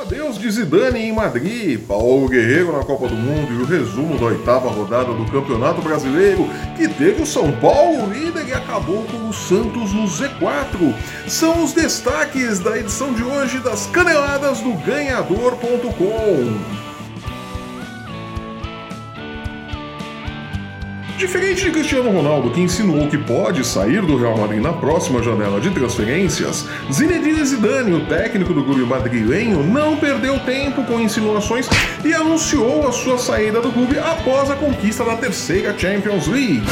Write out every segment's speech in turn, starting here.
Adeus de Zidane em Madrid, Paulo Guerreiro na Copa do Mundo e o resumo da oitava rodada do Campeonato Brasileiro, que teve o São Paulo líder e acabou com o Santos no Z4. São os destaques da edição de hoje das Caneladas do Ganhador.com. Diferente de Cristiano Ronaldo, que insinuou que pode sair do Real Madrid na próxima janela de transferências, Zinedine Zidane, o técnico do clube madrilenho, não perdeu tempo com insinuações e anunciou a sua saída do clube após a conquista da terceira Champions League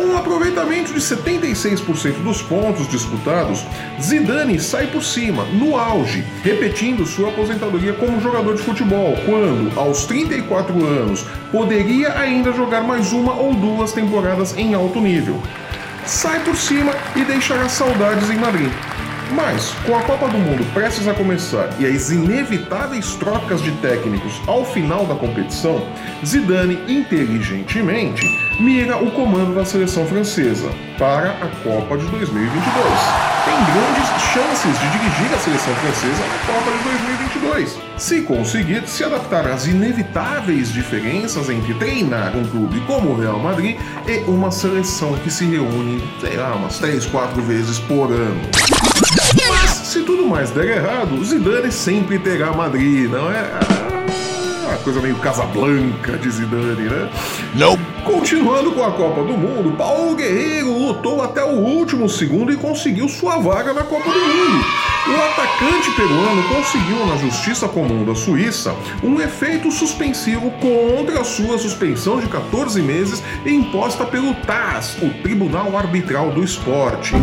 um aproveitamento de 76% dos pontos disputados, Zidane sai por cima, no auge, repetindo sua aposentadoria como jogador de futebol, quando, aos 34 anos, poderia ainda jogar mais uma ou duas temporadas em alto nível. Sai por cima e deixará saudades em Madrid. Mas, com a Copa do Mundo prestes a começar e as inevitáveis trocas de técnicos ao final da competição, Zidane inteligentemente mira o comando da seleção francesa para a Copa de 2022. Tem grandes chances de dirigir a seleção francesa na Copa de 2022, se conseguir se adaptar às inevitáveis diferenças entre treinar um clube como o Real Madrid e uma seleção que se reúne, sei lá, umas 3, 4 vezes por ano. Mas, se tudo mais der errado, Zidane sempre terá Madrid, não é? Ah, coisa meio Casablanca de Zidane, né? Não. Continuando com a Copa do Mundo, Paulo Guerreiro lutou até o último segundo e conseguiu sua vaga na Copa do Mundo. O atacante peruano conseguiu na Justiça Comum da Suíça um efeito suspensivo contra a sua suspensão de 14 meses imposta pelo TAS, o Tribunal Arbitral do Esporte.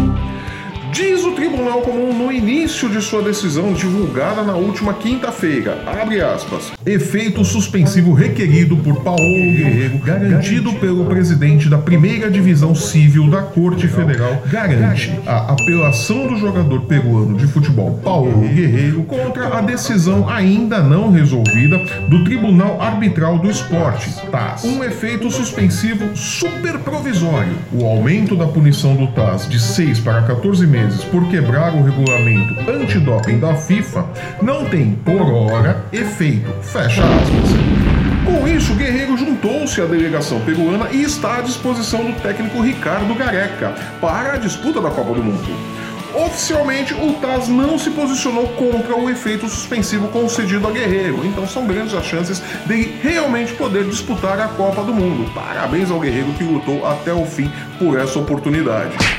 Diz o Tribunal Comum no início de sua decisão divulgada na última quinta-feira, abre aspas, efeito suspensivo requerido por Paulo Guerreiro, garantido pelo presidente da primeira divisão civil da Corte Federal, garante. a apelação do jogador peruano de futebol Paulo Guerreiro contra a decisão ainda não resolvida do Tribunal Arbitral do Esporte, TAS. Um efeito suspensivo superprovisório. O aumento da punição do TAS de 6 para 14 meses meses por quebrar o regulamento antidoping da FIFA não tem, por hora, efeito. Fecha aspas. Com isso, Guerreiro juntou-se à delegação peruana e está à disposição do técnico Ricardo Gareca para a disputa da Copa do Mundo. Oficialmente, o TAS não se posicionou contra o efeito suspensivo concedido a Guerreiro, então são grandes as chances de realmente poder disputar a Copa do Mundo. Parabéns ao Guerreiro que lutou até o fim por essa oportunidade.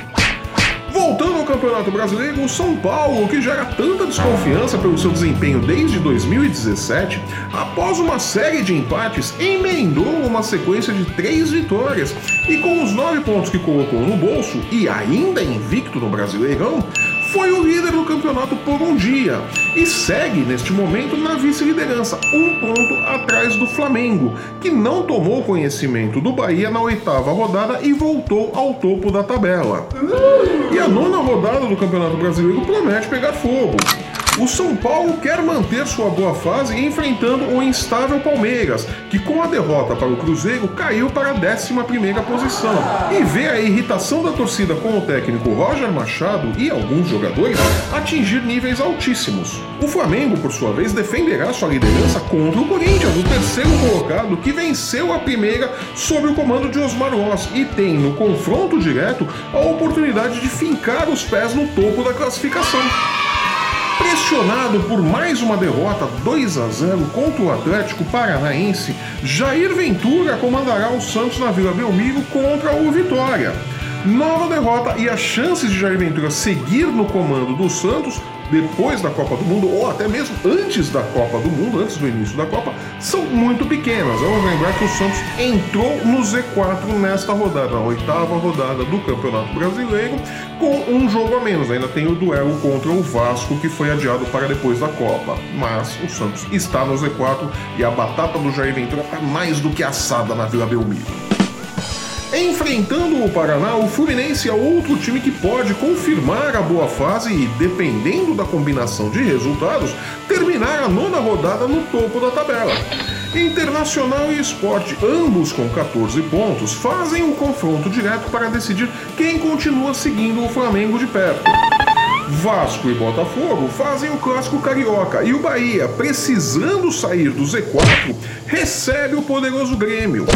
Campeonato Brasileiro, o São Paulo, que gera tanta desconfiança pelo seu desempenho desde 2017, após uma série de empates, emendou uma sequência de três vitórias. E com os nove pontos que colocou no bolso e ainda invicto no Brasileirão, foi o líder do campeonato por um dia e segue neste momento na vice-liderança, um ponto atrás do Flamengo, que não tomou conhecimento do Bahia na oitava rodada e voltou ao topo da tabela. E a nona rodada do Campeonato Brasileiro promete pegar fogo. O São Paulo quer manter sua boa fase enfrentando o instável Palmeiras, que com a derrota para o Cruzeiro caiu para a 11 posição. E vê a irritação da torcida com o técnico Roger Machado e alguns jogadores atingir níveis altíssimos. O Flamengo, por sua vez, defenderá sua liderança contra o Corinthians, o terceiro colocado que venceu a primeira sob o comando de Osmar Ross e tem no confronto direto a oportunidade de fincar os pés no topo da classificação. Pressionado por mais uma derrota 2 a 0 contra o Atlético Paranaense, Jair Ventura comandará o Santos na Vila Belmiro contra o Vitória. Nova derrota e as chances de Jair Ventura seguir no comando do Santos depois da Copa do Mundo, ou até mesmo antes da Copa do Mundo, antes do início da Copa, são muito pequenas. Vamos lembrar que o Santos entrou no Z4 nesta rodada, a oitava rodada do Campeonato Brasileiro, com um jogo a menos. Ainda tem o duelo contra o Vasco, que foi adiado para depois da Copa. Mas o Santos está no Z4 e a batata do Jair Ventura está mais do que assada na Vila Belmiro. Enfrentando o Paraná, o Fluminense é outro time que pode confirmar a boa fase e, dependendo da combinação de resultados, terminar a nona rodada no topo da tabela. Internacional e Esporte, ambos com 14 pontos, fazem um confronto direto para decidir quem continua seguindo o Flamengo de perto. Vasco e Botafogo fazem o clássico carioca e o Bahia, precisando sair do Z4, recebe o poderoso Grêmio.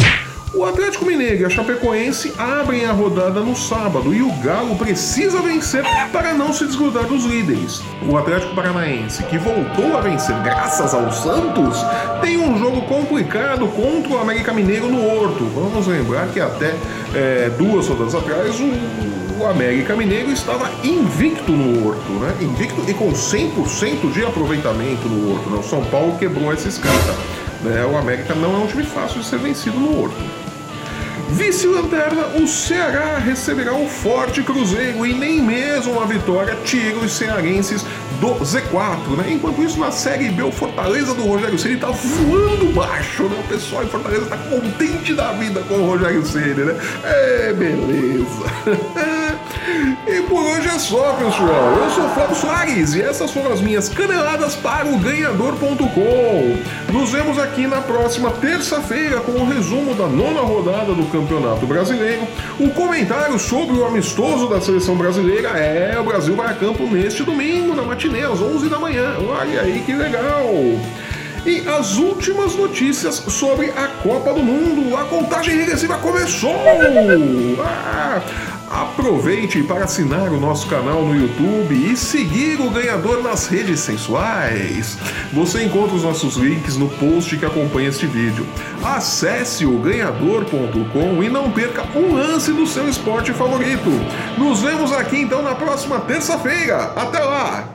O Atlético Mineiro e a Chapecoense abrem a rodada no sábado e o Galo precisa vencer para não se desgrudar dos líderes. O Atlético Paranaense, que voltou a vencer graças ao Santos, tem um jogo complicado contra o América Mineiro no Horto. Vamos lembrar que até é, duas rodadas atrás o, o América Mineiro estava invicto no Horto, né? Invicto e com 100% de aproveitamento no Horto. Né? O São Paulo quebrou essa escrita. Né? O América não é um time fácil de ser vencido no Horto. Vice-lanterna, o Ceará receberá o forte Cruzeiro e nem mesmo uma vitória tira os cearenses do Z4, né? Enquanto isso, na Série B, o Fortaleza do Rogério Ceni tá voando baixo, né? O pessoal em Fortaleza tá contente da vida com o Rogério Ceni, né? É, beleza. e por hoje é só, pessoal. Eu sou Flávio Soares e essas foram as minhas caneladas para o Ganhador.com. Nos vemos aqui na próxima terça-feira com o resumo da nona rodada do Campeonato Brasileiro, o comentário sobre o amistoso da seleção brasileira. É, o Brasil vai a campo neste domingo, na matinê, às 11 da manhã. Olha aí que legal! E as últimas notícias sobre a Copa do Mundo. A contagem regressiva começou! Ah, Aproveite para assinar o nosso canal no YouTube e seguir o ganhador nas redes sensuais. Você encontra os nossos links no post que acompanha este vídeo. Acesse o ganhador.com e não perca um lance do seu esporte favorito. Nos vemos aqui então na próxima terça-feira. Até lá!